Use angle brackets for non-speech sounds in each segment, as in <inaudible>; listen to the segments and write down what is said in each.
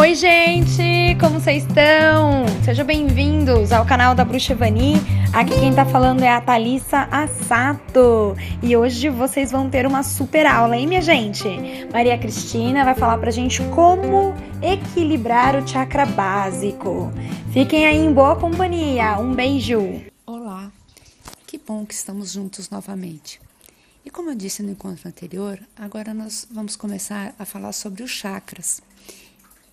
Oi, gente! Como vocês estão? Sejam bem-vindos ao canal da Bruxa Vani. Aqui quem tá falando é a Thalissa Assato. E hoje vocês vão ter uma super aula, hein, minha gente? Maria Cristina vai falar pra gente como equilibrar o chakra básico. Fiquem aí em boa companhia. Um beijo! Olá! Que bom que estamos juntos novamente. E como eu disse no encontro anterior, agora nós vamos começar a falar sobre os chakras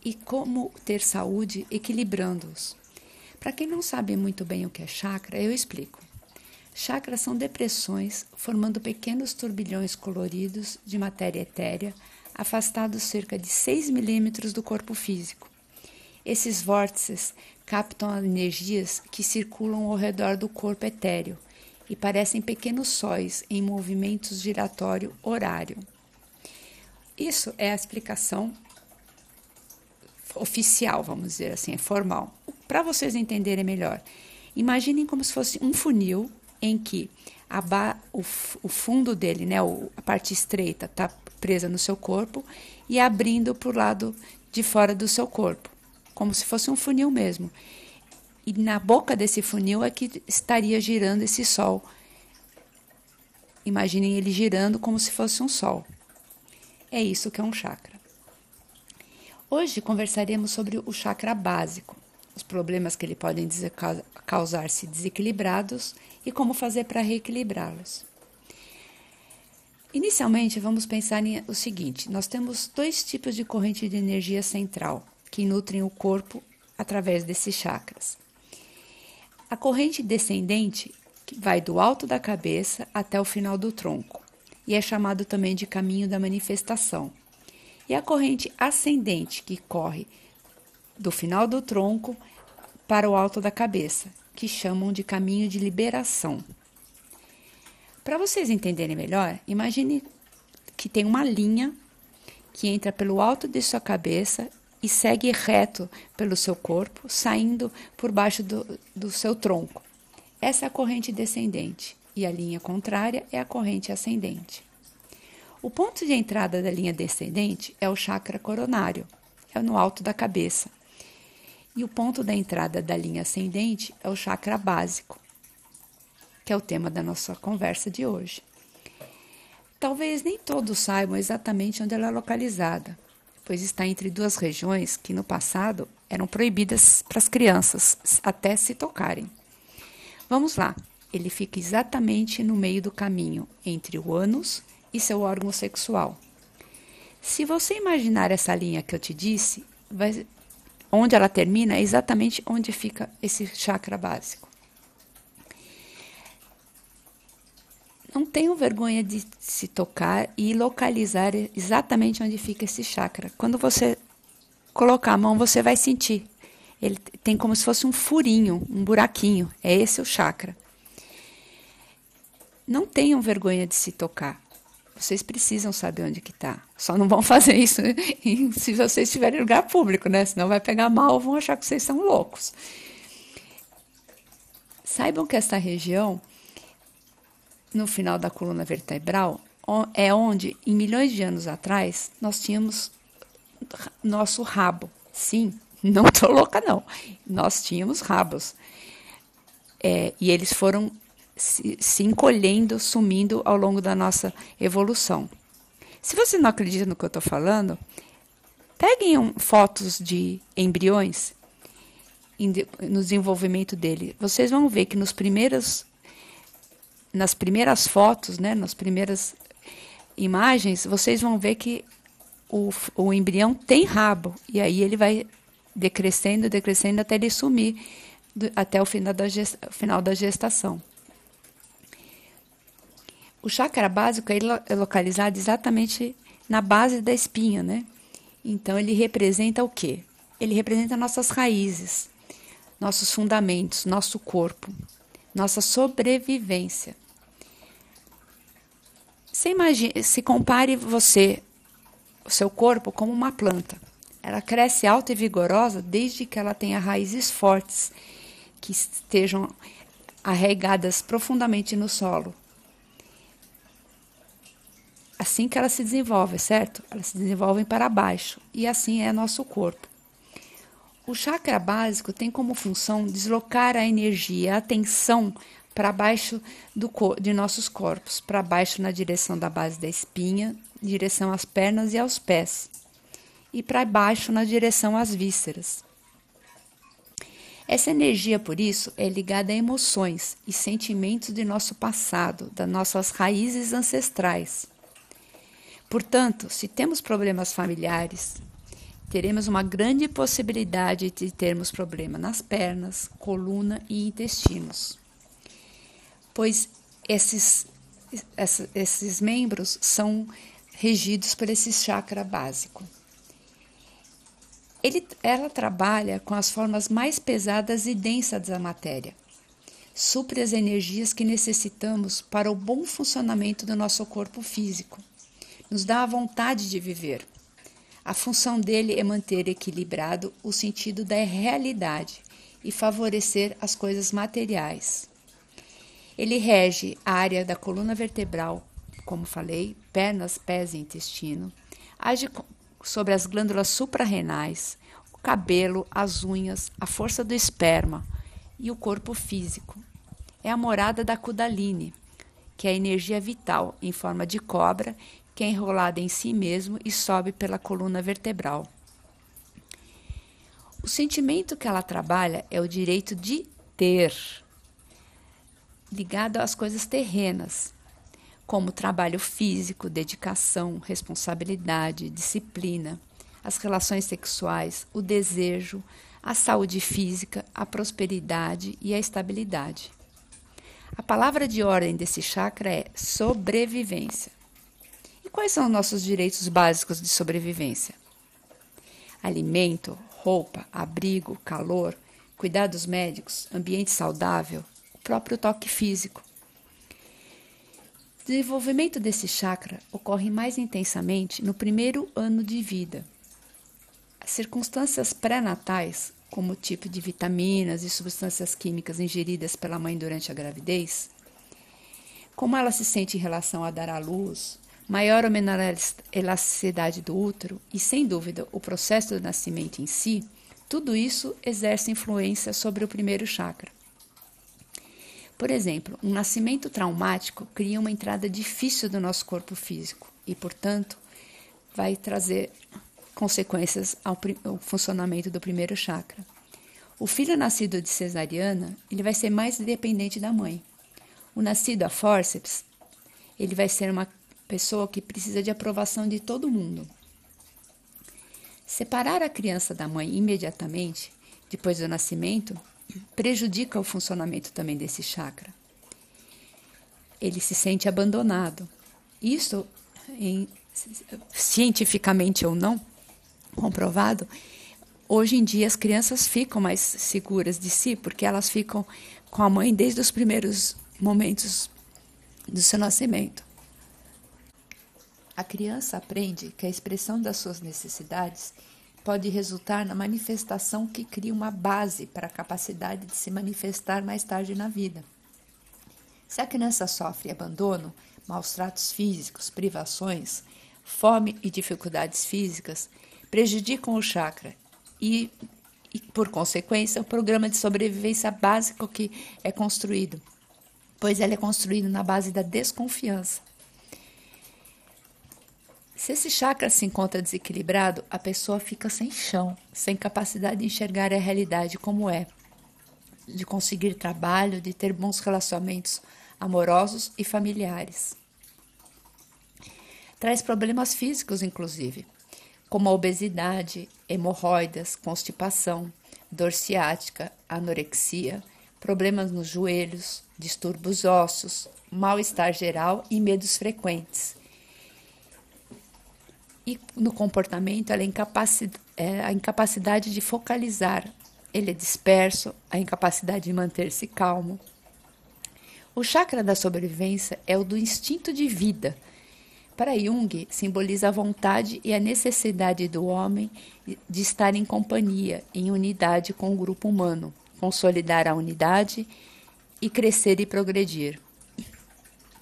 e como ter saúde equilibrando-os. Para quem não sabe muito bem o que é chakra, eu explico. Chakras são depressões formando pequenos turbilhões coloridos de matéria etérea, afastados cerca de 6 milímetros do corpo físico. Esses vórtices captam energias que circulam ao redor do corpo etéreo e parecem pequenos sóis em movimentos giratório horário. Isso é a explicação oficial, vamos dizer assim, é formal. Para vocês entenderem melhor, imaginem como se fosse um funil em que a o, o, fundo dele, né, a parte estreita, está presa no seu corpo e abrindo para o lado de fora do seu corpo, como se fosse um funil mesmo. E na boca desse funil é que estaria girando esse sol. Imaginem ele girando como se fosse um sol. É isso que é um chakra. Hoje conversaremos sobre o chakra básico, os problemas que ele podem causar-se desequilibrados e como fazer para reequilibrá-los. Inicialmente, vamos pensar em o seguinte: nós temos dois tipos de corrente de energia central que nutrem o corpo através desses chakras. A corrente descendente, que vai do alto da cabeça até o final do tronco, e é chamado também de caminho da manifestação e a corrente ascendente que corre do final do tronco para o alto da cabeça, que chamam de caminho de liberação. Para vocês entenderem melhor, imagine que tem uma linha que entra pelo alto de sua cabeça e segue reto pelo seu corpo, saindo por baixo do, do seu tronco. Essa é a corrente descendente e a linha contrária é a corrente ascendente. O ponto de entrada da linha descendente é o chakra coronário, é no alto da cabeça. E o ponto da entrada da linha ascendente é o chakra básico, que é o tema da nossa conversa de hoje. Talvez nem todos saibam exatamente onde ela é localizada, pois está entre duas regiões que no passado eram proibidas para as crianças até se tocarem. Vamos lá, ele fica exatamente no meio do caminho entre o ânus e seu órgão sexual. Se você imaginar essa linha que eu te disse, vai, onde ela termina é exatamente onde fica esse chakra básico. Não tenham vergonha de se tocar e localizar exatamente onde fica esse chakra. Quando você colocar a mão, você vai sentir. Ele tem como se fosse um furinho, um buraquinho. É esse o chakra. Não tenham vergonha de se tocar. Vocês precisam saber onde que está. Só não vão fazer <laughs> isso se vocês estiverem em lugar público, né? Senão vai pegar mal, vão achar que vocês são loucos. Saibam que esta região, no final da coluna vertebral, é onde, em milhões de anos atrás, nós tínhamos nosso rabo. Sim, não estou louca, não. Nós tínhamos rabos. É, e eles foram se, se encolhendo, sumindo ao longo da nossa evolução. Se você não acredita no que eu estou falando, peguem um, fotos de embriões no desenvolvimento dele. Vocês vão ver que nos primeiros, nas primeiras fotos, né, nas primeiras imagens, vocês vão ver que o, o embrião tem rabo. E aí ele vai decrescendo, decrescendo até ele sumir do, até o final da, final da gestação. O chakra básico é localizado exatamente na base da espinha, né? Então ele representa o quê? Ele representa nossas raízes, nossos fundamentos, nosso corpo, nossa sobrevivência. Você imagine, se compare você, o seu corpo, como uma planta. Ela cresce alta e vigorosa desde que ela tenha raízes fortes, que estejam arraigadas profundamente no solo assim que ela se desenvolve, certo? Elas se desenvolvem para baixo e assim é nosso corpo. O chakra básico tem como função deslocar a energia, a atenção para baixo do, de nossos corpos, para baixo na direção da base da espinha, direção às pernas e aos pés, e para baixo na direção às vísceras. Essa energia, por isso, é ligada a emoções e sentimentos de nosso passado, das nossas raízes ancestrais. Portanto, se temos problemas familiares, teremos uma grande possibilidade de termos problema nas pernas, coluna e intestinos, pois esses, esses membros são regidos por esse chakra básico. Ele, ela trabalha com as formas mais pesadas e densas da matéria. Supre as energias que necessitamos para o bom funcionamento do nosso corpo físico. Nos dá a vontade de viver a função dele é manter equilibrado o sentido da realidade e favorecer as coisas materiais. Ele rege a área da coluna vertebral, como falei, pernas, pés e intestino, age sobre as glândulas suprarrenais, o cabelo, as unhas, a força do esperma e o corpo físico. É a morada da Kundalini, que é a energia vital em forma de cobra que é enrolada em si mesmo e sobe pela coluna vertebral. O sentimento que ela trabalha é o direito de ter, ligado às coisas terrenas, como trabalho físico, dedicação, responsabilidade, disciplina, as relações sexuais, o desejo, a saúde física, a prosperidade e a estabilidade. A palavra de ordem desse chakra é sobrevivência. E quais são nossos direitos básicos de sobrevivência? Alimento, roupa, abrigo, calor, cuidados médicos, ambiente saudável, o próprio toque físico. O desenvolvimento desse chakra ocorre mais intensamente no primeiro ano de vida. As circunstâncias pré-natais, como o tipo de vitaminas e substâncias químicas ingeridas pela mãe durante a gravidez, como ela se sente em relação a dar à luz, maior ou menor elasticidade do útero e, sem dúvida, o processo do nascimento em si, tudo isso exerce influência sobre o primeiro chakra. Por exemplo, um nascimento traumático cria uma entrada difícil do nosso corpo físico e, portanto, vai trazer consequências ao, ao funcionamento do primeiro chakra. O filho nascido de cesariana, ele vai ser mais dependente da mãe. O nascido a fórceps, ele vai ser uma pessoa que precisa de aprovação de todo mundo. Separar a criança da mãe imediatamente, depois do nascimento, prejudica o funcionamento também desse chakra. Ele se sente abandonado. Isso, em, cientificamente ou não, comprovado, hoje em dia as crianças ficam mais seguras de si, porque elas ficam com a mãe desde os primeiros momentos do seu nascimento. A criança aprende que a expressão das suas necessidades pode resultar na manifestação que cria uma base para a capacidade de se manifestar mais tarde na vida. Se a criança sofre abandono, maus tratos físicos, privações, fome e dificuldades físicas, prejudicam o chakra e, e, por consequência, o programa de sobrevivência básico que é construído, pois ele é construído na base da desconfiança. Se esse chakra se encontra desequilibrado, a pessoa fica sem chão, sem capacidade de enxergar a realidade como é, de conseguir trabalho, de ter bons relacionamentos amorosos e familiares. Traz problemas físicos, inclusive, como a obesidade, hemorroidas, constipação, dor ciática, anorexia, problemas nos joelhos, distúrbios ósseos, mal-estar geral e medos frequentes e no comportamento, ela é, é a incapacidade de focalizar. Ele é disperso, a incapacidade de manter-se calmo. O chakra da sobrevivência é o do instinto de vida. Para Jung, simboliza a vontade e a necessidade do homem de estar em companhia, em unidade com o grupo humano, consolidar a unidade e crescer e progredir.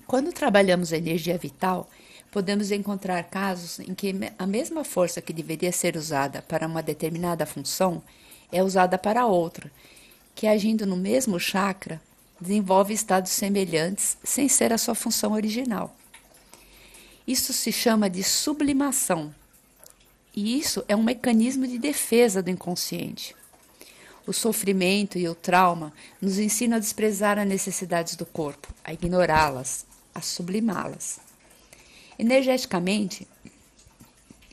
Quando trabalhamos a energia vital, podemos encontrar casos em que a mesma força que deveria ser usada para uma determinada função é usada para outra, que agindo no mesmo chakra, desenvolve estados semelhantes sem ser a sua função original. Isso se chama de sublimação. E isso é um mecanismo de defesa do inconsciente. O sofrimento e o trauma nos ensinam a desprezar as necessidades do corpo, a ignorá-las, a sublimá-las. Energeticamente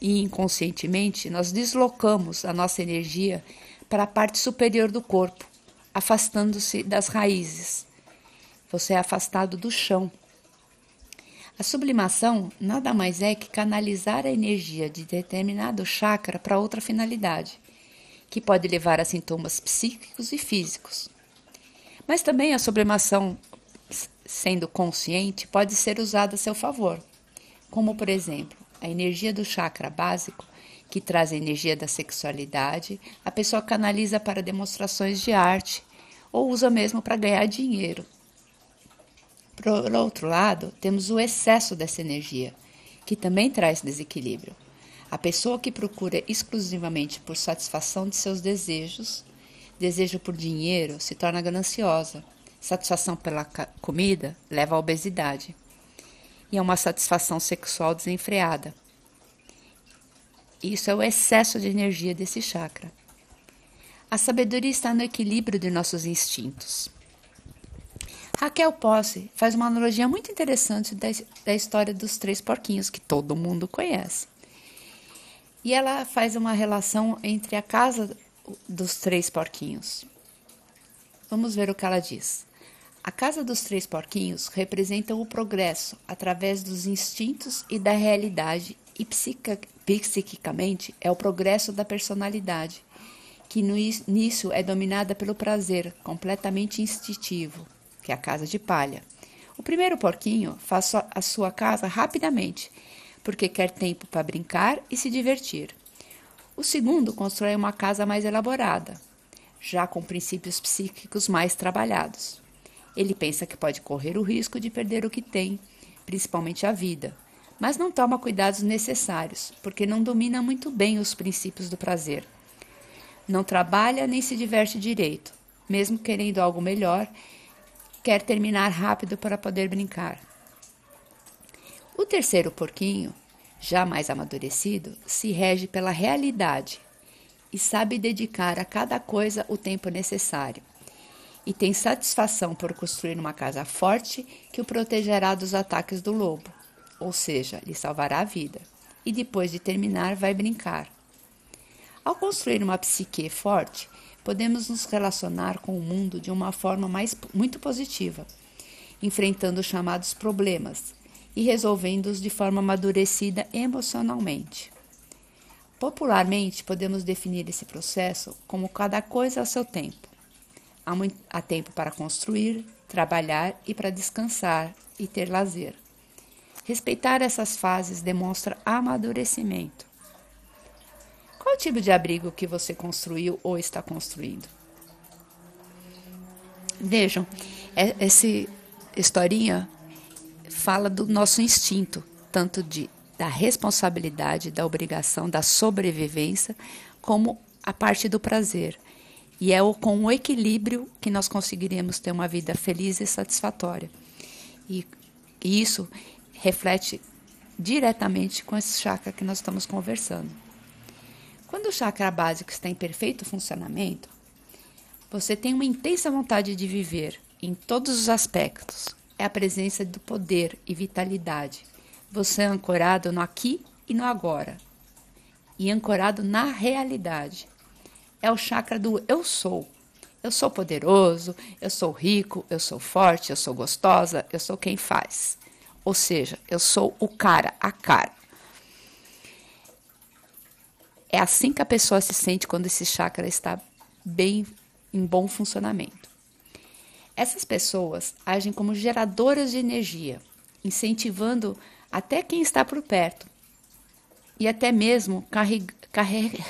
e inconscientemente, nós deslocamos a nossa energia para a parte superior do corpo, afastando-se das raízes. Você é afastado do chão. A sublimação nada mais é que canalizar a energia de determinado chakra para outra finalidade, que pode levar a sintomas psíquicos e físicos. Mas também a sublimação, sendo consciente, pode ser usada a seu favor, como por exemplo, a energia do chakra básico que traz a energia da sexualidade, a pessoa canaliza para demonstrações de arte ou usa mesmo para ganhar dinheiro. Por outro lado, temos o excesso dessa energia, que também traz desequilíbrio. A pessoa que procura exclusivamente por satisfação de seus desejos, desejo por dinheiro, se torna gananciosa. Satisfação pela comida leva à obesidade. E é uma satisfação sexual desenfreada. Isso é o excesso de energia desse chakra. A sabedoria está no equilíbrio de nossos instintos. Raquel Posse faz uma analogia muito interessante da, da história dos três porquinhos, que todo mundo conhece. E ela faz uma relação entre a casa dos três porquinhos. Vamos ver o que ela diz. A casa dos três porquinhos representa o progresso através dos instintos e da realidade e psiquicamente é o progresso da personalidade, que no início é dominada pelo prazer, completamente instintivo, que é a casa de palha. O primeiro porquinho faz a sua casa rapidamente, porque quer tempo para brincar e se divertir. O segundo constrói uma casa mais elaborada, já com princípios psíquicos mais trabalhados. Ele pensa que pode correr o risco de perder o que tem, principalmente a vida, mas não toma cuidados necessários, porque não domina muito bem os princípios do prazer. Não trabalha nem se diverte direito, mesmo querendo algo melhor, quer terminar rápido para poder brincar. O terceiro porquinho, já mais amadurecido, se rege pela realidade e sabe dedicar a cada coisa o tempo necessário. E tem satisfação por construir uma casa forte que o protegerá dos ataques do lobo ou seja, lhe salvará a vida, e depois de terminar vai brincar. Ao construir uma psique forte, podemos nos relacionar com o mundo de uma forma mais, muito positiva, enfrentando os chamados problemas e resolvendo-os de forma amadurecida emocionalmente. Popularmente, podemos definir esse processo como cada coisa a seu tempo. Há, muito, há tempo para construir, trabalhar e para descansar e ter lazer. Respeitar essas fases demonstra amadurecimento. Qual tipo de abrigo que você construiu ou está construindo? Vejam, é, essa historinha fala do nosso instinto, tanto de da responsabilidade, da obrigação, da sobrevivência, como a parte do prazer. E é com o equilíbrio que nós conseguiremos ter uma vida feliz e satisfatória. E isso reflete diretamente com esse chakra que nós estamos conversando. Quando o chakra básico está em perfeito funcionamento, você tem uma intensa vontade de viver em todos os aspectos. É a presença do poder e vitalidade. Você é ancorado no aqui e no agora. E ancorado na realidade. É o chakra do eu sou. Eu sou poderoso, eu sou rico, eu sou forte, eu sou gostosa, eu sou quem faz. Ou seja, eu sou o cara, a cara. É assim que a pessoa se sente quando esse chakra está bem em bom funcionamento. Essas pessoas agem como geradoras de energia, incentivando até quem está por perto e até mesmo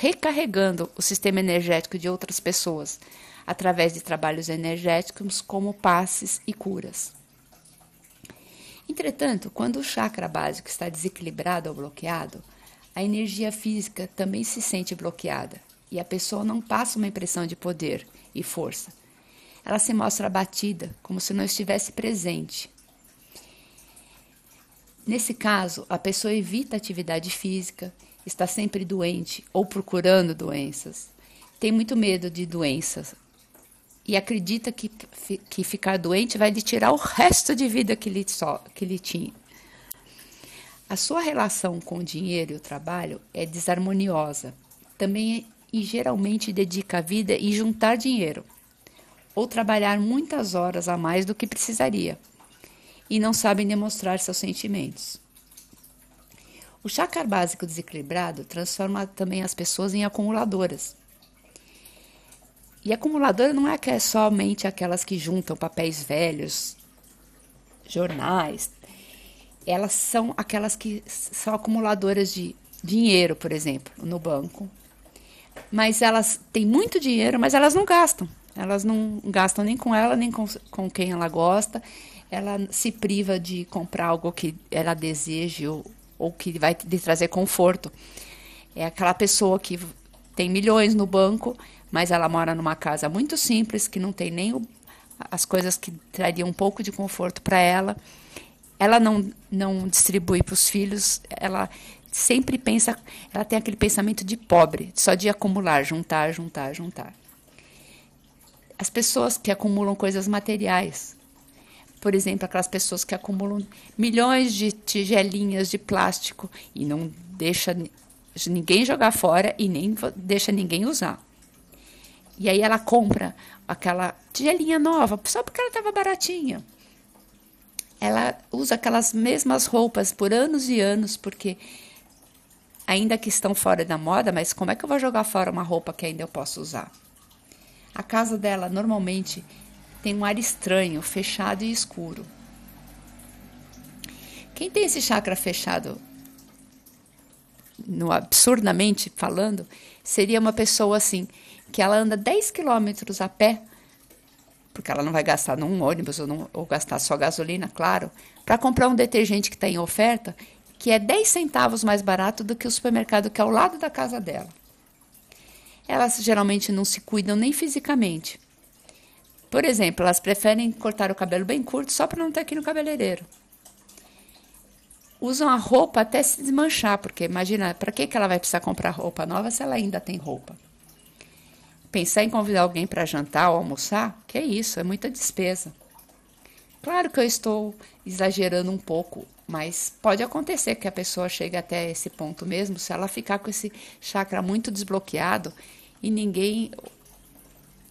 recarregando o sistema energético de outras pessoas através de trabalhos energéticos como passes e curas. Entretanto, quando o chakra básico está desequilibrado ou bloqueado, a energia física também se sente bloqueada e a pessoa não passa uma impressão de poder e força. Ela se mostra abatida, como se não estivesse presente. Nesse caso, a pessoa evita atividade física, está sempre doente ou procurando doenças, tem muito medo de doenças e acredita que, que ficar doente vai lhe tirar o resto de vida que lhe, só, que lhe tinha. A sua relação com o dinheiro e o trabalho é desarmoniosa. Também e geralmente dedica a vida em juntar dinheiro ou trabalhar muitas horas a mais do que precisaria e não sabem demonstrar seus sentimentos. O chakra básico desequilibrado transforma também as pessoas em acumuladoras. E acumuladora não é, é somente aquelas que juntam papéis velhos, jornais. Elas são aquelas que são acumuladoras de dinheiro, por exemplo, no banco, mas elas têm muito dinheiro, mas elas não gastam. Elas não gastam nem com ela, nem com, com quem ela gosta. Ela se priva de comprar algo que ela deseje ou, ou que vai lhe trazer conforto. É aquela pessoa que tem milhões no banco, mas ela mora numa casa muito simples, que não tem nem o, as coisas que trariam um pouco de conforto para ela. Ela não, não distribui para os filhos, ela sempre pensa, ela tem aquele pensamento de pobre, só de acumular, juntar, juntar, juntar. As pessoas que acumulam coisas materiais, por exemplo, aquelas pessoas que acumulam milhões de tigelinhas de plástico e não deixa ninguém jogar fora e nem deixa ninguém usar. E aí ela compra aquela tigelinha nova só porque ela estava baratinha. Ela usa aquelas mesmas roupas por anos e anos porque ainda que estão fora da moda, mas como é que eu vou jogar fora uma roupa que ainda eu posso usar? A casa dela normalmente tem um ar estranho, fechado e escuro. Quem tem esse chakra fechado, no absurdamente falando, seria uma pessoa assim, que ela anda 10 quilômetros a pé, porque ela não vai gastar num ônibus ou, num, ou gastar só gasolina, claro, para comprar um detergente que está em oferta que é 10 centavos mais barato do que o supermercado que é ao lado da casa dela. Elas geralmente não se cuidam nem fisicamente. Por exemplo, elas preferem cortar o cabelo bem curto só para não ter aqui no cabeleireiro. Usam a roupa até se desmanchar, porque imagina, para que, que ela vai precisar comprar roupa nova se ela ainda tem roupa? Pensar em convidar alguém para jantar ou almoçar, que é isso, é muita despesa. Claro que eu estou exagerando um pouco, mas pode acontecer que a pessoa chegue até esse ponto mesmo, se ela ficar com esse chakra muito desbloqueado e ninguém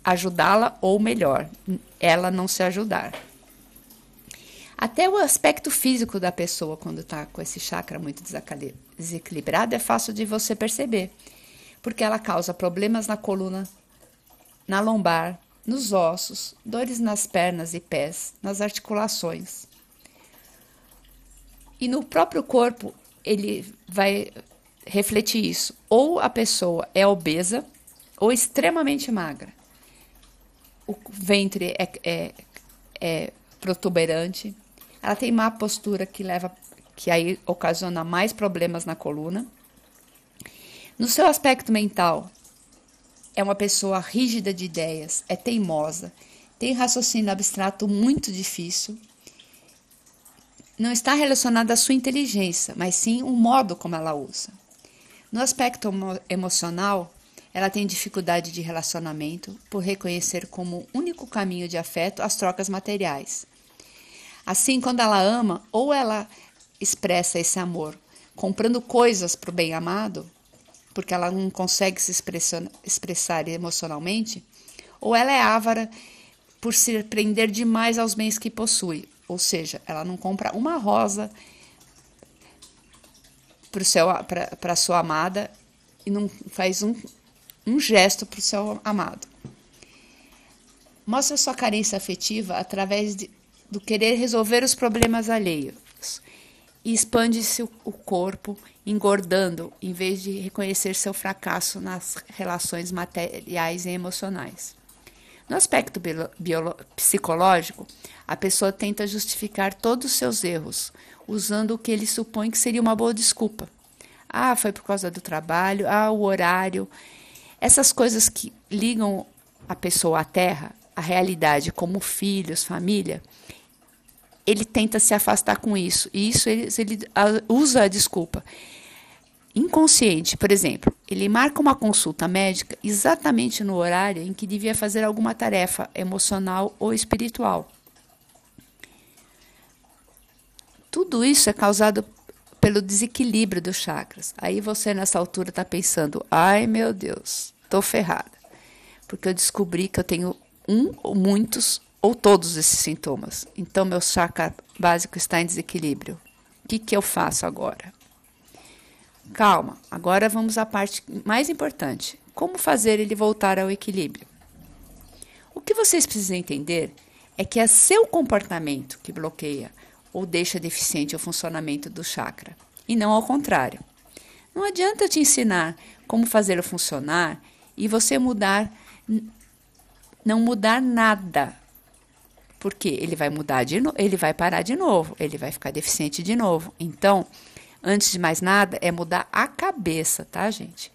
ajudá-la, ou melhor, ela não se ajudar. Até o aspecto físico da pessoa, quando está com esse chakra muito desequilibrado, é fácil de você perceber, porque ela causa problemas na coluna, na lombar, nos ossos, dores nas pernas e pés, nas articulações. E no próprio corpo, ele vai refletir isso. Ou a pessoa é obesa ou extremamente magra. O ventre é, é, é protuberante. Ela tem má postura que leva, que aí ocasiona mais problemas na coluna. No seu aspecto mental, é uma pessoa rígida de ideias, é teimosa, tem raciocínio abstrato muito difícil. Não está relacionada à sua inteligência, mas sim o modo como ela usa. No aspecto emocional, ela tem dificuldade de relacionamento por reconhecer como único caminho de afeto as trocas materiais. Assim, quando ela ama, ou ela expressa esse amor comprando coisas para o bem amado, porque ela não consegue se expressar emocionalmente, ou ela é ávara por se prender demais aos bens que possui, ou seja, ela não compra uma rosa para sua amada e não faz um, um gesto para o seu amado. Mostra sua carência afetiva através de, do querer resolver os problemas alheios e expande-se o corpo, engordando, em vez de reconhecer seu fracasso nas relações materiais e emocionais. No aspecto psicológico, a pessoa tenta justificar todos os seus erros, usando o que ele supõe que seria uma boa desculpa. Ah, foi por causa do trabalho, ah, o horário. Essas coisas que ligam a pessoa à terra, a realidade, como filhos, família, ele tenta se afastar com isso. E isso ele, ele usa a desculpa. Inconsciente, por exemplo, ele marca uma consulta médica exatamente no horário em que devia fazer alguma tarefa emocional ou espiritual. Tudo isso é causado pelo desequilíbrio dos chakras. Aí você, nessa altura, está pensando: ai meu Deus, estou ferrada. Porque eu descobri que eu tenho um ou muitos ou todos esses sintomas. Então, meu chakra básico está em desequilíbrio. O que, que eu faço agora? Calma, agora vamos à parte mais importante: como fazer ele voltar ao equilíbrio? O que vocês precisam entender é que é seu comportamento que bloqueia ou deixa deficiente o funcionamento do chakra, e não ao contrário. Não adianta eu te ensinar como fazê-lo funcionar e você mudar, não mudar nada. Porque ele vai mudar de novo, ele vai parar de novo, ele vai ficar deficiente de novo. Então, antes de mais nada, é mudar a cabeça, tá, gente?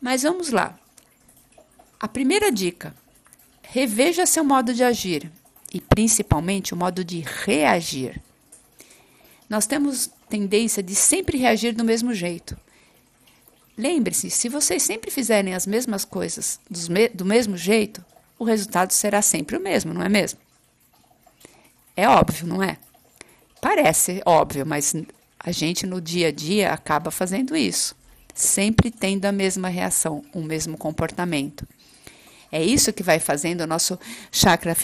Mas vamos lá. A primeira dica: reveja seu modo de agir e principalmente o modo de reagir. Nós temos tendência de sempre reagir do mesmo jeito. Lembre-se, se vocês sempre fizerem as mesmas coisas do mesmo jeito, o resultado será sempre o mesmo, não é mesmo? É óbvio, não é? Parece óbvio, mas a gente no dia a dia acaba fazendo isso, sempre tendo a mesma reação, o mesmo comportamento. É isso que vai fazendo o nosso chakra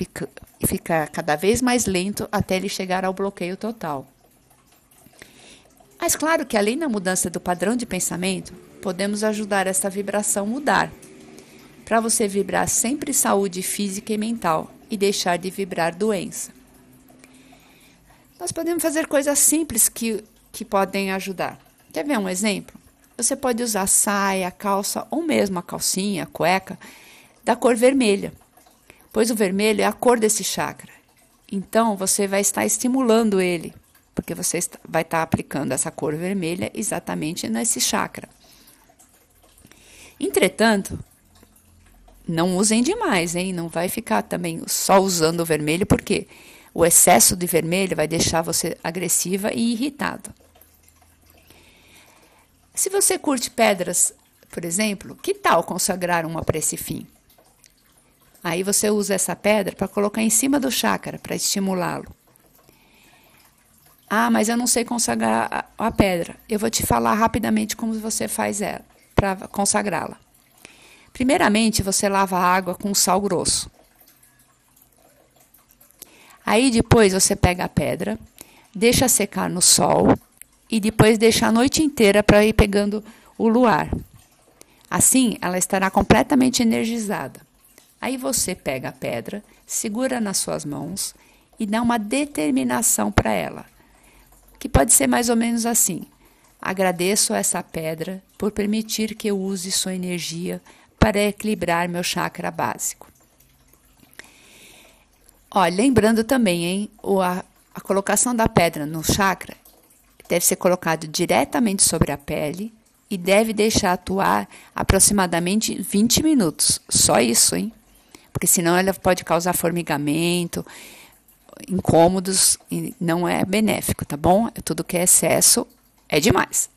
ficar, ficar cada vez mais lento até ele chegar ao bloqueio total. Mas claro que além da mudança do padrão de pensamento, podemos ajudar essa vibração mudar. Para você vibrar sempre saúde física e mental e deixar de vibrar doença. Nós podemos fazer coisas simples que, que podem ajudar. Quer ver um exemplo? Você pode usar saia, calça ou mesmo a calcinha, cueca da cor vermelha, pois o vermelho é a cor desse chakra. Então, você vai estar estimulando ele, porque você vai estar aplicando essa cor vermelha exatamente nesse chakra. Entretanto, não usem demais, hein? Não vai ficar também só usando o vermelho, porque o excesso de vermelho vai deixar você agressiva e irritada. Se você curte pedras, por exemplo, que tal consagrar uma para esse fim? Aí você usa essa pedra para colocar em cima do chácara para estimulá-lo. Ah, mas eu não sei consagrar a, a pedra. Eu vou te falar rapidamente como você faz ela para consagrá-la. Primeiramente, você lava a água com sal grosso. Aí depois você pega a pedra, deixa secar no sol e depois deixa a noite inteira para ir pegando o luar. Assim, ela estará completamente energizada. Aí você pega a pedra, segura nas suas mãos e dá uma determinação para ela, que pode ser mais ou menos assim: agradeço a essa pedra por permitir que eu use sua energia para equilibrar meu chakra básico. Olha, lembrando também, hein, a, a colocação da pedra no chakra deve ser colocado diretamente sobre a pele e deve deixar atuar aproximadamente 20 minutos. Só isso, hein? Porque senão ela pode causar formigamento, incômodos e não é benéfico, tá bom? Tudo que é excesso é demais.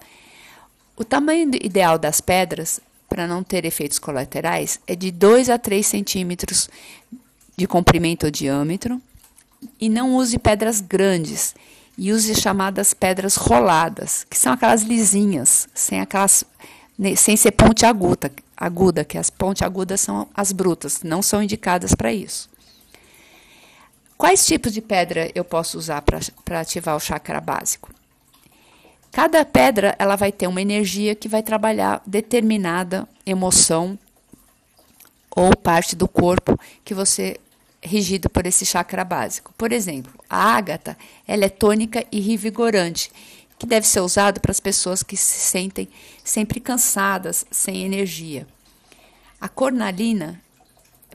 O tamanho ideal das pedras para não ter efeitos colaterais é de 2 a 3 centímetros de comprimento ou diâmetro e não use pedras grandes e use chamadas pedras roladas, que são aquelas lisinhas, sem aquelas sem ser ponte aguda, aguda, que as pontes agudas são as brutas, não são indicadas para isso. Quais tipos de pedra eu posso usar para ativar o chakra básico? Cada pedra ela vai ter uma energia que vai trabalhar determinada emoção ou parte do corpo que você regido por esse chakra básico. Por exemplo, a ágata ela é tônica e revigorante que deve ser usado para as pessoas que se sentem sempre cansadas, sem energia. A cornalina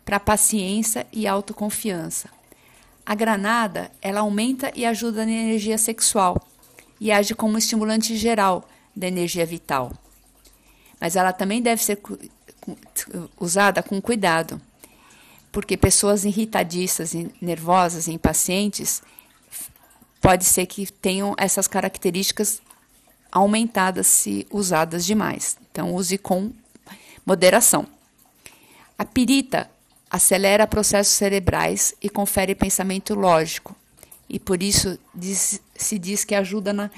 para paciência e autoconfiança. A granada, ela aumenta e ajuda na energia sexual e age como estimulante geral da energia vital. Mas ela também deve ser usada com cuidado, porque pessoas irritadiças, nervosas, impacientes, pode ser que tenham essas características aumentadas se usadas demais. Então, use com moderação. A pirita acelera processos cerebrais e confere pensamento lógico, e por isso diz, se diz que ajuda na,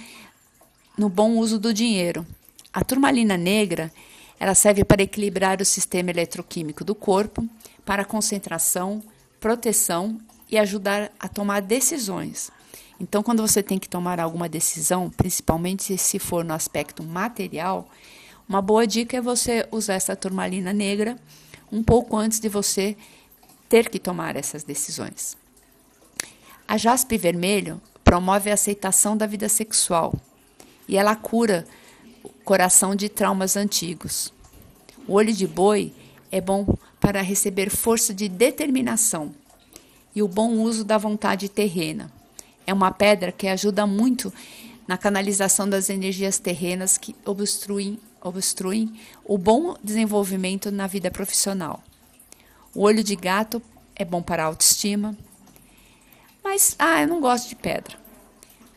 no bom uso do dinheiro. A turmalina negra ela serve para equilibrar o sistema eletroquímico do corpo, para concentração, proteção e ajudar a tomar decisões. Então, quando você tem que tomar alguma decisão, principalmente se for no aspecto material, uma boa dica é você usar essa turmalina negra um pouco antes de você ter que tomar essas decisões. A jaspe vermelho promove a aceitação da vida sexual e ela cura o coração de traumas antigos. O olho de boi é bom para receber força de determinação e o bom uso da vontade terrena. É uma pedra que ajuda muito na canalização das energias terrenas que obstruem, obstruem o bom desenvolvimento na vida profissional. O olho de gato é bom para a autoestima. Mas, ah, eu não gosto de pedra.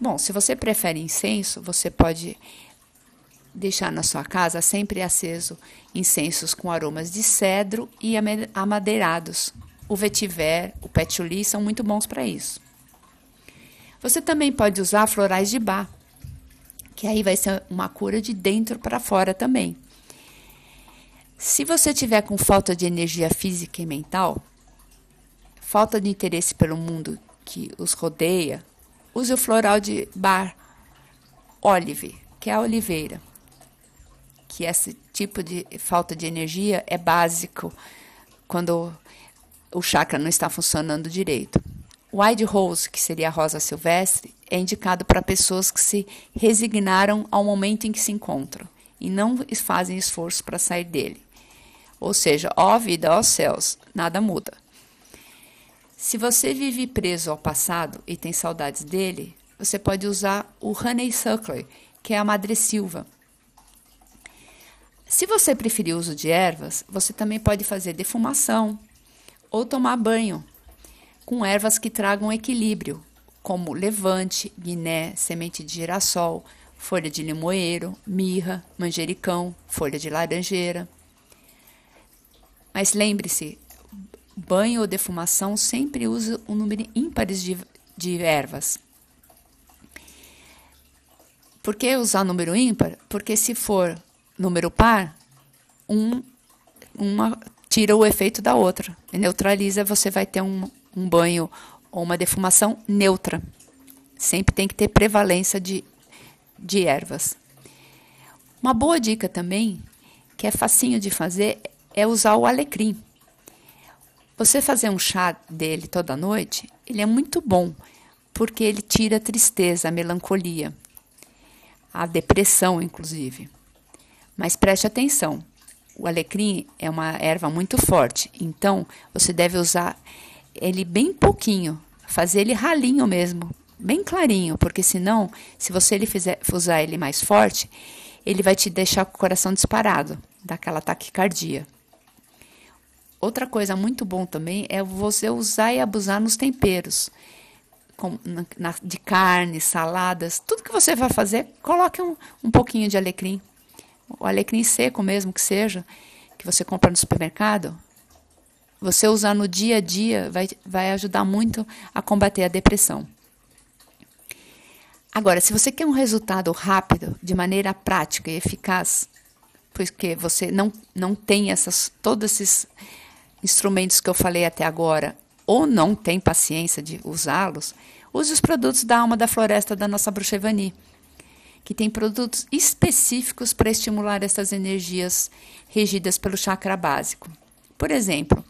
Bom, se você prefere incenso, você pode deixar na sua casa sempre aceso incensos com aromas de cedro e amadeirados. O vetiver, o patchouli são muito bons para isso. Você também pode usar florais de bar, que aí vai ser uma cura de dentro para fora também. Se você tiver com falta de energia física e mental, falta de interesse pelo mundo que os rodeia, use o floral de bar olive, que é a oliveira. Que esse tipo de falta de energia é básico quando o chakra não está funcionando direito. White Rose, que seria a rosa silvestre, é indicado para pessoas que se resignaram ao momento em que se encontram e não fazem esforço para sair dele. Ou seja, ó vida, ó céus, nada muda. Se você vive preso ao passado e tem saudades dele, você pode usar o Honeysuckle, que é a madressilva. Se você preferir o uso de ervas, você também pode fazer defumação ou tomar banho com ervas que tragam equilíbrio, como levante, guiné, semente de girassol, folha de limoeiro, mirra, manjericão, folha de laranjeira. Mas lembre-se, banho ou defumação sempre usa um número ímpares de, de ervas. Por que usar número ímpar? Porque se for número par, um, uma tira o efeito da outra. Neutraliza, você vai ter um, um banho ou uma defumação neutra. Sempre tem que ter prevalência de, de ervas. Uma boa dica também, que é facinho de fazer, é usar o alecrim. Você fazer um chá dele toda noite, ele é muito bom, porque ele tira a tristeza, a melancolia, a depressão, inclusive. Mas preste atenção, o alecrim é uma erva muito forte, então você deve usar ele bem pouquinho, fazer ele ralinho mesmo, bem clarinho, porque senão, se você ele fizer, usar ele mais forte, ele vai te deixar com o coração disparado, daquela taquicardia. Outra coisa muito bom também é você usar e abusar nos temperos. Com, na, de carne, saladas, tudo que você vai fazer, coloque um, um pouquinho de alecrim. O alecrim seco mesmo que seja, que você compra no supermercado, você usar no dia a dia vai, vai ajudar muito a combater a depressão. Agora, se você quer um resultado rápido, de maneira prática e eficaz, porque você não, não tem essas, todos esses instrumentos que eu falei até agora, ou não tem paciência de usá-los, use os produtos da alma da floresta da nossa bruxevani, que tem produtos específicos para estimular essas energias regidas pelo chakra básico. Por exemplo,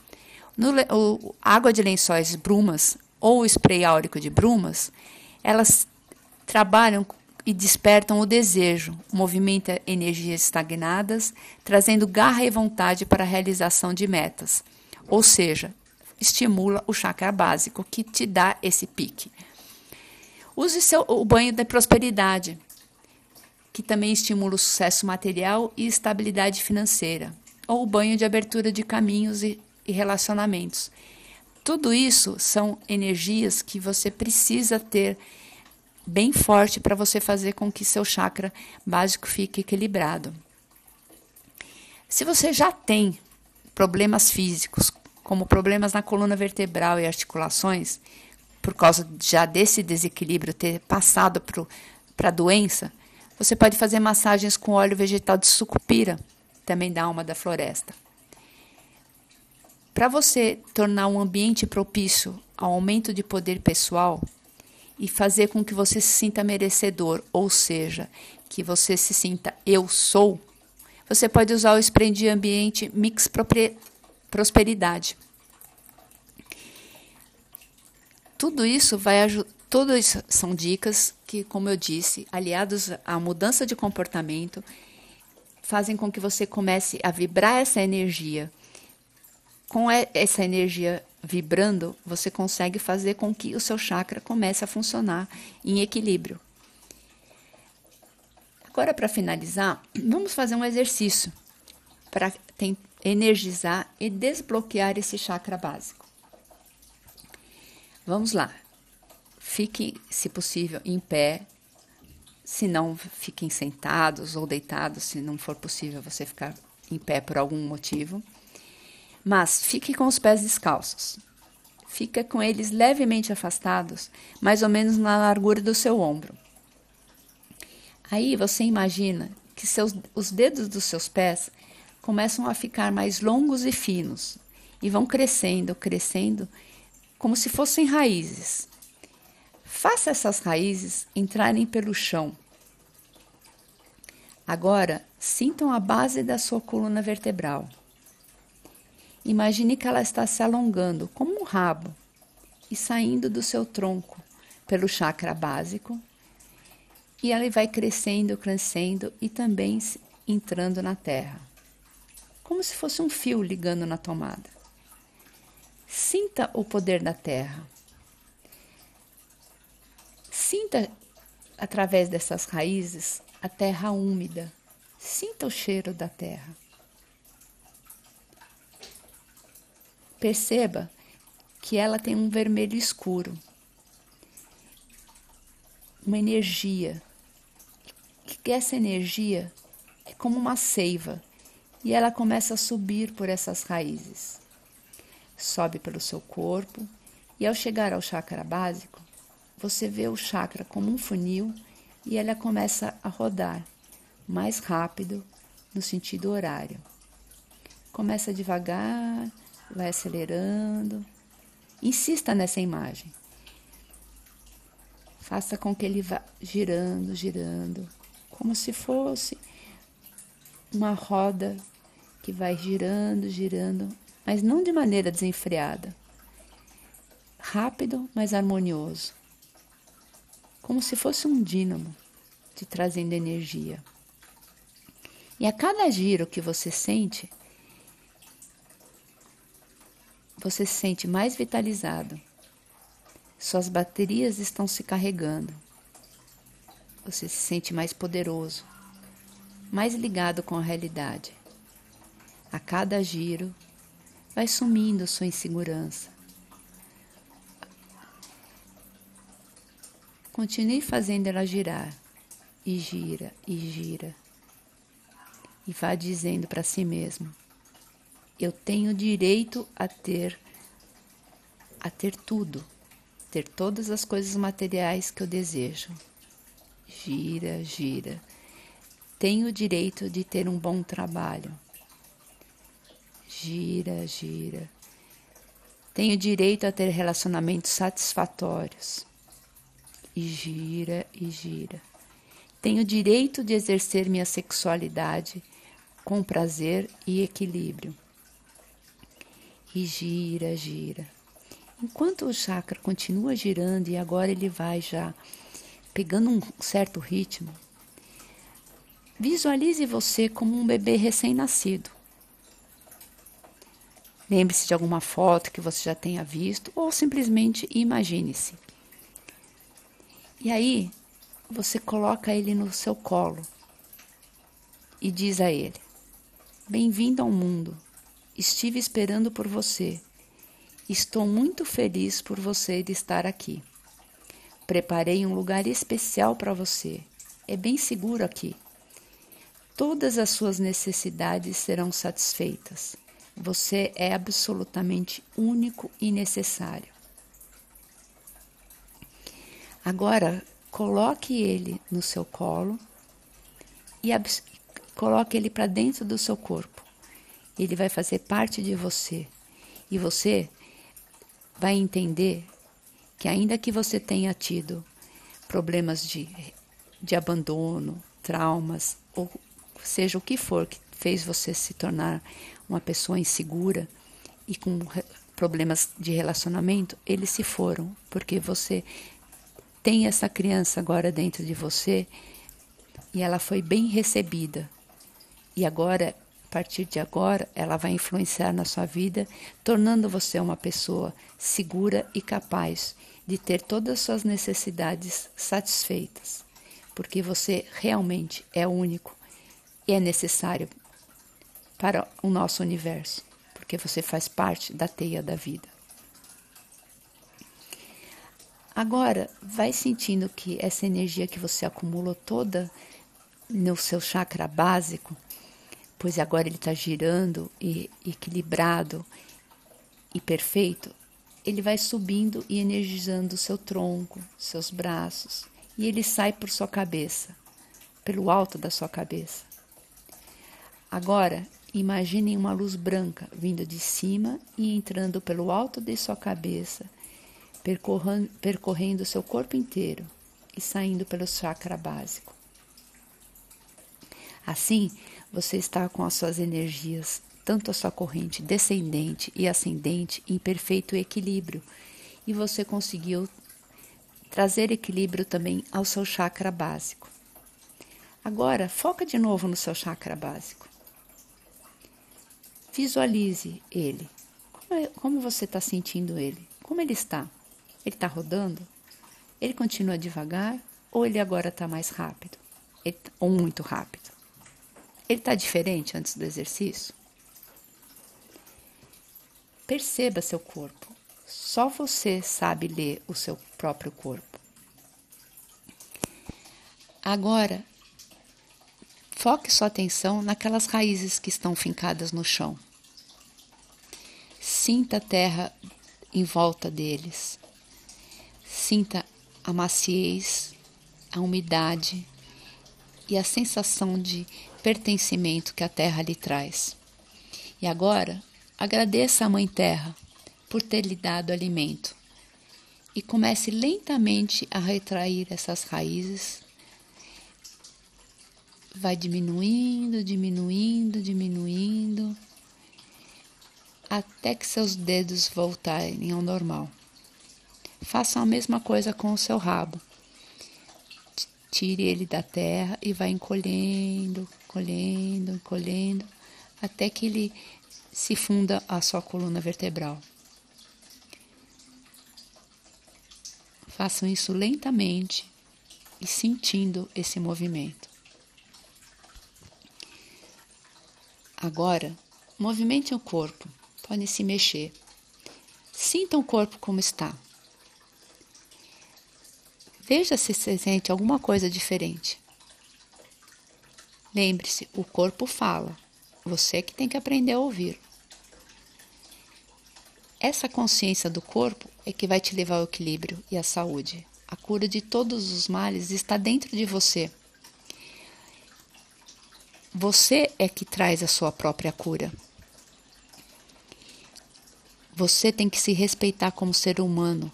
no, o, água de lençóis brumas ou spray áurico de brumas, elas trabalham e despertam o desejo, movimenta energias estagnadas, trazendo garra e vontade para a realização de metas. Ou seja, estimula o chakra básico que te dá esse pique. Use seu, o banho da prosperidade, que também estimula o sucesso material e estabilidade financeira. ou o banho de abertura de caminhos e, e relacionamentos. Tudo isso são energias que você precisa ter bem forte para você fazer com que seu chakra básico fique equilibrado. Se você já tem problemas físicos, como problemas na coluna vertebral e articulações, por causa já desse desequilíbrio ter passado para a doença, você pode fazer massagens com óleo vegetal de sucupira, também da alma da floresta. Para você tornar um ambiente propício ao aumento de poder pessoal e fazer com que você se sinta merecedor, ou seja, que você se sinta eu sou, você pode usar o spray de ambiente Mix Prosperidade. Tudo isso vai ajudar. Todas são dicas que, como eu disse, aliados à mudança de comportamento, fazem com que você comece a vibrar essa energia com essa energia vibrando, você consegue fazer com que o seu chakra comece a funcionar em equilíbrio. Agora, para finalizar, vamos fazer um exercício para energizar e desbloquear esse chakra básico. Vamos lá. Fique, se possível, em pé. Se não, fiquem sentados ou deitados, se não for possível você ficar em pé por algum motivo. Mas fique com os pés descalços. Fica com eles levemente afastados, mais ou menos na largura do seu ombro. Aí você imagina que seus, os dedos dos seus pés começam a ficar mais longos e finos e vão crescendo, crescendo, como se fossem raízes. Faça essas raízes entrarem pelo chão. Agora, sintam a base da sua coluna vertebral. Imagine que ela está se alongando como um rabo e saindo do seu tronco pelo chakra básico. E ela vai crescendo, crescendo e também entrando na terra, como se fosse um fio ligando na tomada. Sinta o poder da terra. Sinta através dessas raízes a terra úmida. Sinta o cheiro da terra. Perceba que ela tem um vermelho escuro, uma energia, que essa energia é como uma seiva e ela começa a subir por essas raízes. Sobe pelo seu corpo e ao chegar ao chakra básico, você vê o chakra como um funil e ela começa a rodar mais rápido no sentido horário. Começa devagar, vai acelerando. Insista nessa imagem. Faça com que ele vá girando, girando, como se fosse uma roda que vai girando, girando, mas não de maneira desenfreada. Rápido, mas harmonioso. Como se fosse um dínamo te trazendo energia. E a cada giro que você sente, você se sente mais vitalizado. Suas baterias estão se carregando. Você se sente mais poderoso, mais ligado com a realidade. A cada giro, vai sumindo sua insegurança. Continue fazendo ela girar, e gira, e gira. E vá dizendo para si mesmo: eu tenho direito a ter a ter tudo, ter todas as coisas materiais que eu desejo. Gira, gira. Tenho o direito de ter um bom trabalho. Gira, gira. Tenho direito a ter relacionamentos satisfatórios. E gira e gira. Tenho direito de exercer minha sexualidade com prazer e equilíbrio e gira, gira. Enquanto o chakra continua girando e agora ele vai já pegando um certo ritmo, visualize você como um bebê recém-nascido. Lembre-se de alguma foto que você já tenha visto ou simplesmente imagine-se. E aí, você coloca ele no seu colo e diz a ele: Bem-vindo ao mundo. Estive esperando por você. Estou muito feliz por você de estar aqui. Preparei um lugar especial para você. É bem seguro aqui. Todas as suas necessidades serão satisfeitas. Você é absolutamente único e necessário. Agora, coloque ele no seu colo e coloque ele para dentro do seu corpo. Ele vai fazer parte de você. E você vai entender que, ainda que você tenha tido problemas de, de abandono, traumas, ou seja o que for que fez você se tornar uma pessoa insegura e com problemas de relacionamento, eles se foram, porque você tem essa criança agora dentro de você e ela foi bem recebida. E agora, partir de agora, ela vai influenciar na sua vida, tornando você uma pessoa segura e capaz de ter todas as suas necessidades satisfeitas, porque você realmente é único e é necessário para o nosso universo, porque você faz parte da teia da vida. Agora, vai sentindo que essa energia que você acumulou toda no seu chakra básico, pois agora ele está girando e equilibrado e perfeito, ele vai subindo e energizando seu tronco, seus braços, e ele sai por sua cabeça, pelo alto da sua cabeça. Agora, imaginem uma luz branca vindo de cima e entrando pelo alto de sua cabeça, percorrendo, percorrendo seu corpo inteiro e saindo pelo chakra básico. Assim, você está com as suas energias, tanto a sua corrente descendente e ascendente, em perfeito equilíbrio, e você conseguiu trazer equilíbrio também ao seu chakra básico. Agora, foca de novo no seu chakra básico. Visualize ele. Como, é, como você está sentindo ele? Como ele está? Ele está rodando? Ele continua devagar ou ele agora está mais rápido? Ele, ou muito rápido? Ele está diferente antes do exercício? Perceba seu corpo. Só você sabe ler o seu próprio corpo. Agora, Foque sua atenção naquelas raízes que estão fincadas no chão. Sinta a terra em volta deles. Sinta a maciez, a umidade e a sensação de pertencimento que a terra lhe traz. E agora, agradeça à Mãe Terra por ter lhe dado alimento e comece lentamente a retrair essas raízes vai diminuindo, diminuindo, diminuindo, até que seus dedos voltarem ao normal. Faça a mesma coisa com o seu rabo. Tire ele da terra e vai encolhendo, encolhendo, encolhendo, até que ele se funda a sua coluna vertebral. Façam isso lentamente e sentindo esse movimento. Agora, movimente o corpo, pode se mexer. Sinta o corpo como está. Veja se se sente alguma coisa diferente. Lembre-se, o corpo fala, você que tem que aprender a ouvir. Essa consciência do corpo é que vai te levar ao equilíbrio e à saúde. A cura de todos os males está dentro de você. Você é que traz a sua própria cura. Você tem que se respeitar como ser humano,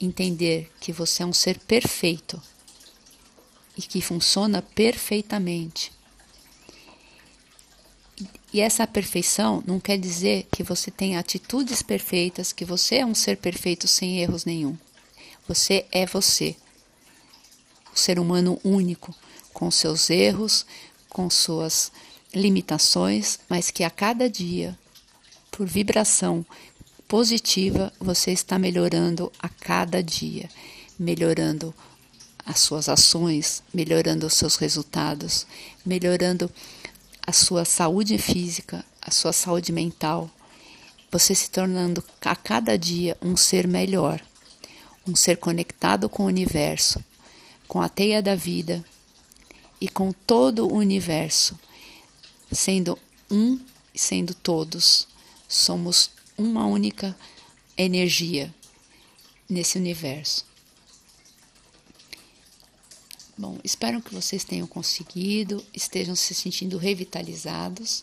entender que você é um ser perfeito e que funciona perfeitamente. E essa perfeição não quer dizer que você tem atitudes perfeitas, que você é um ser perfeito sem erros nenhum. Você é você, o ser humano único, com seus erros, com suas limitações, mas que a cada dia, por vibração positiva, você está melhorando a cada dia, melhorando as suas ações, melhorando os seus resultados, melhorando a sua saúde física, a sua saúde mental, você se tornando a cada dia um ser melhor, um ser conectado com o universo, com a teia da vida e com todo o universo, sendo um e sendo todos. Somos uma única energia nesse universo. Bom, espero que vocês tenham conseguido, estejam se sentindo revitalizados.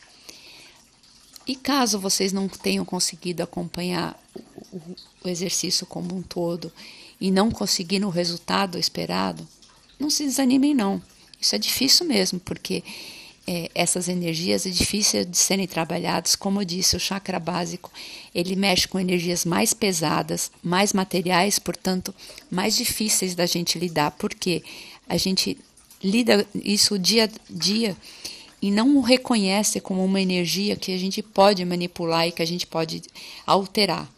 E caso vocês não tenham conseguido acompanhar o, o, o exercício como um todo e não conseguiram o resultado esperado, não se desanimem não. Isso é difícil mesmo, porque é, essas energias é difícil de serem trabalhadas. Como eu disse, o chakra básico ele mexe com energias mais pesadas, mais materiais, portanto, mais difíceis da gente lidar, porque a gente lida isso dia a dia e não o reconhece como uma energia que a gente pode manipular e que a gente pode alterar.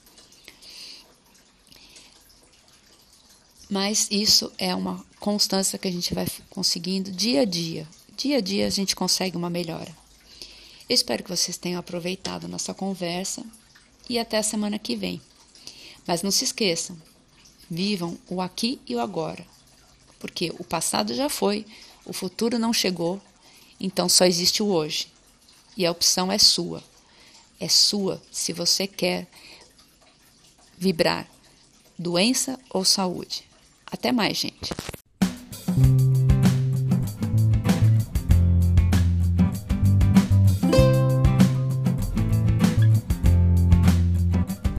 Mas isso é uma constância que a gente vai conseguindo dia a dia. Dia a dia a gente consegue uma melhora. Eu espero que vocês tenham aproveitado nossa conversa e até a semana que vem. Mas não se esqueçam, vivam o aqui e o agora, porque o passado já foi, o futuro não chegou, então só existe o hoje. E a opção é sua. É sua se você quer vibrar doença ou saúde. Até mais, gente.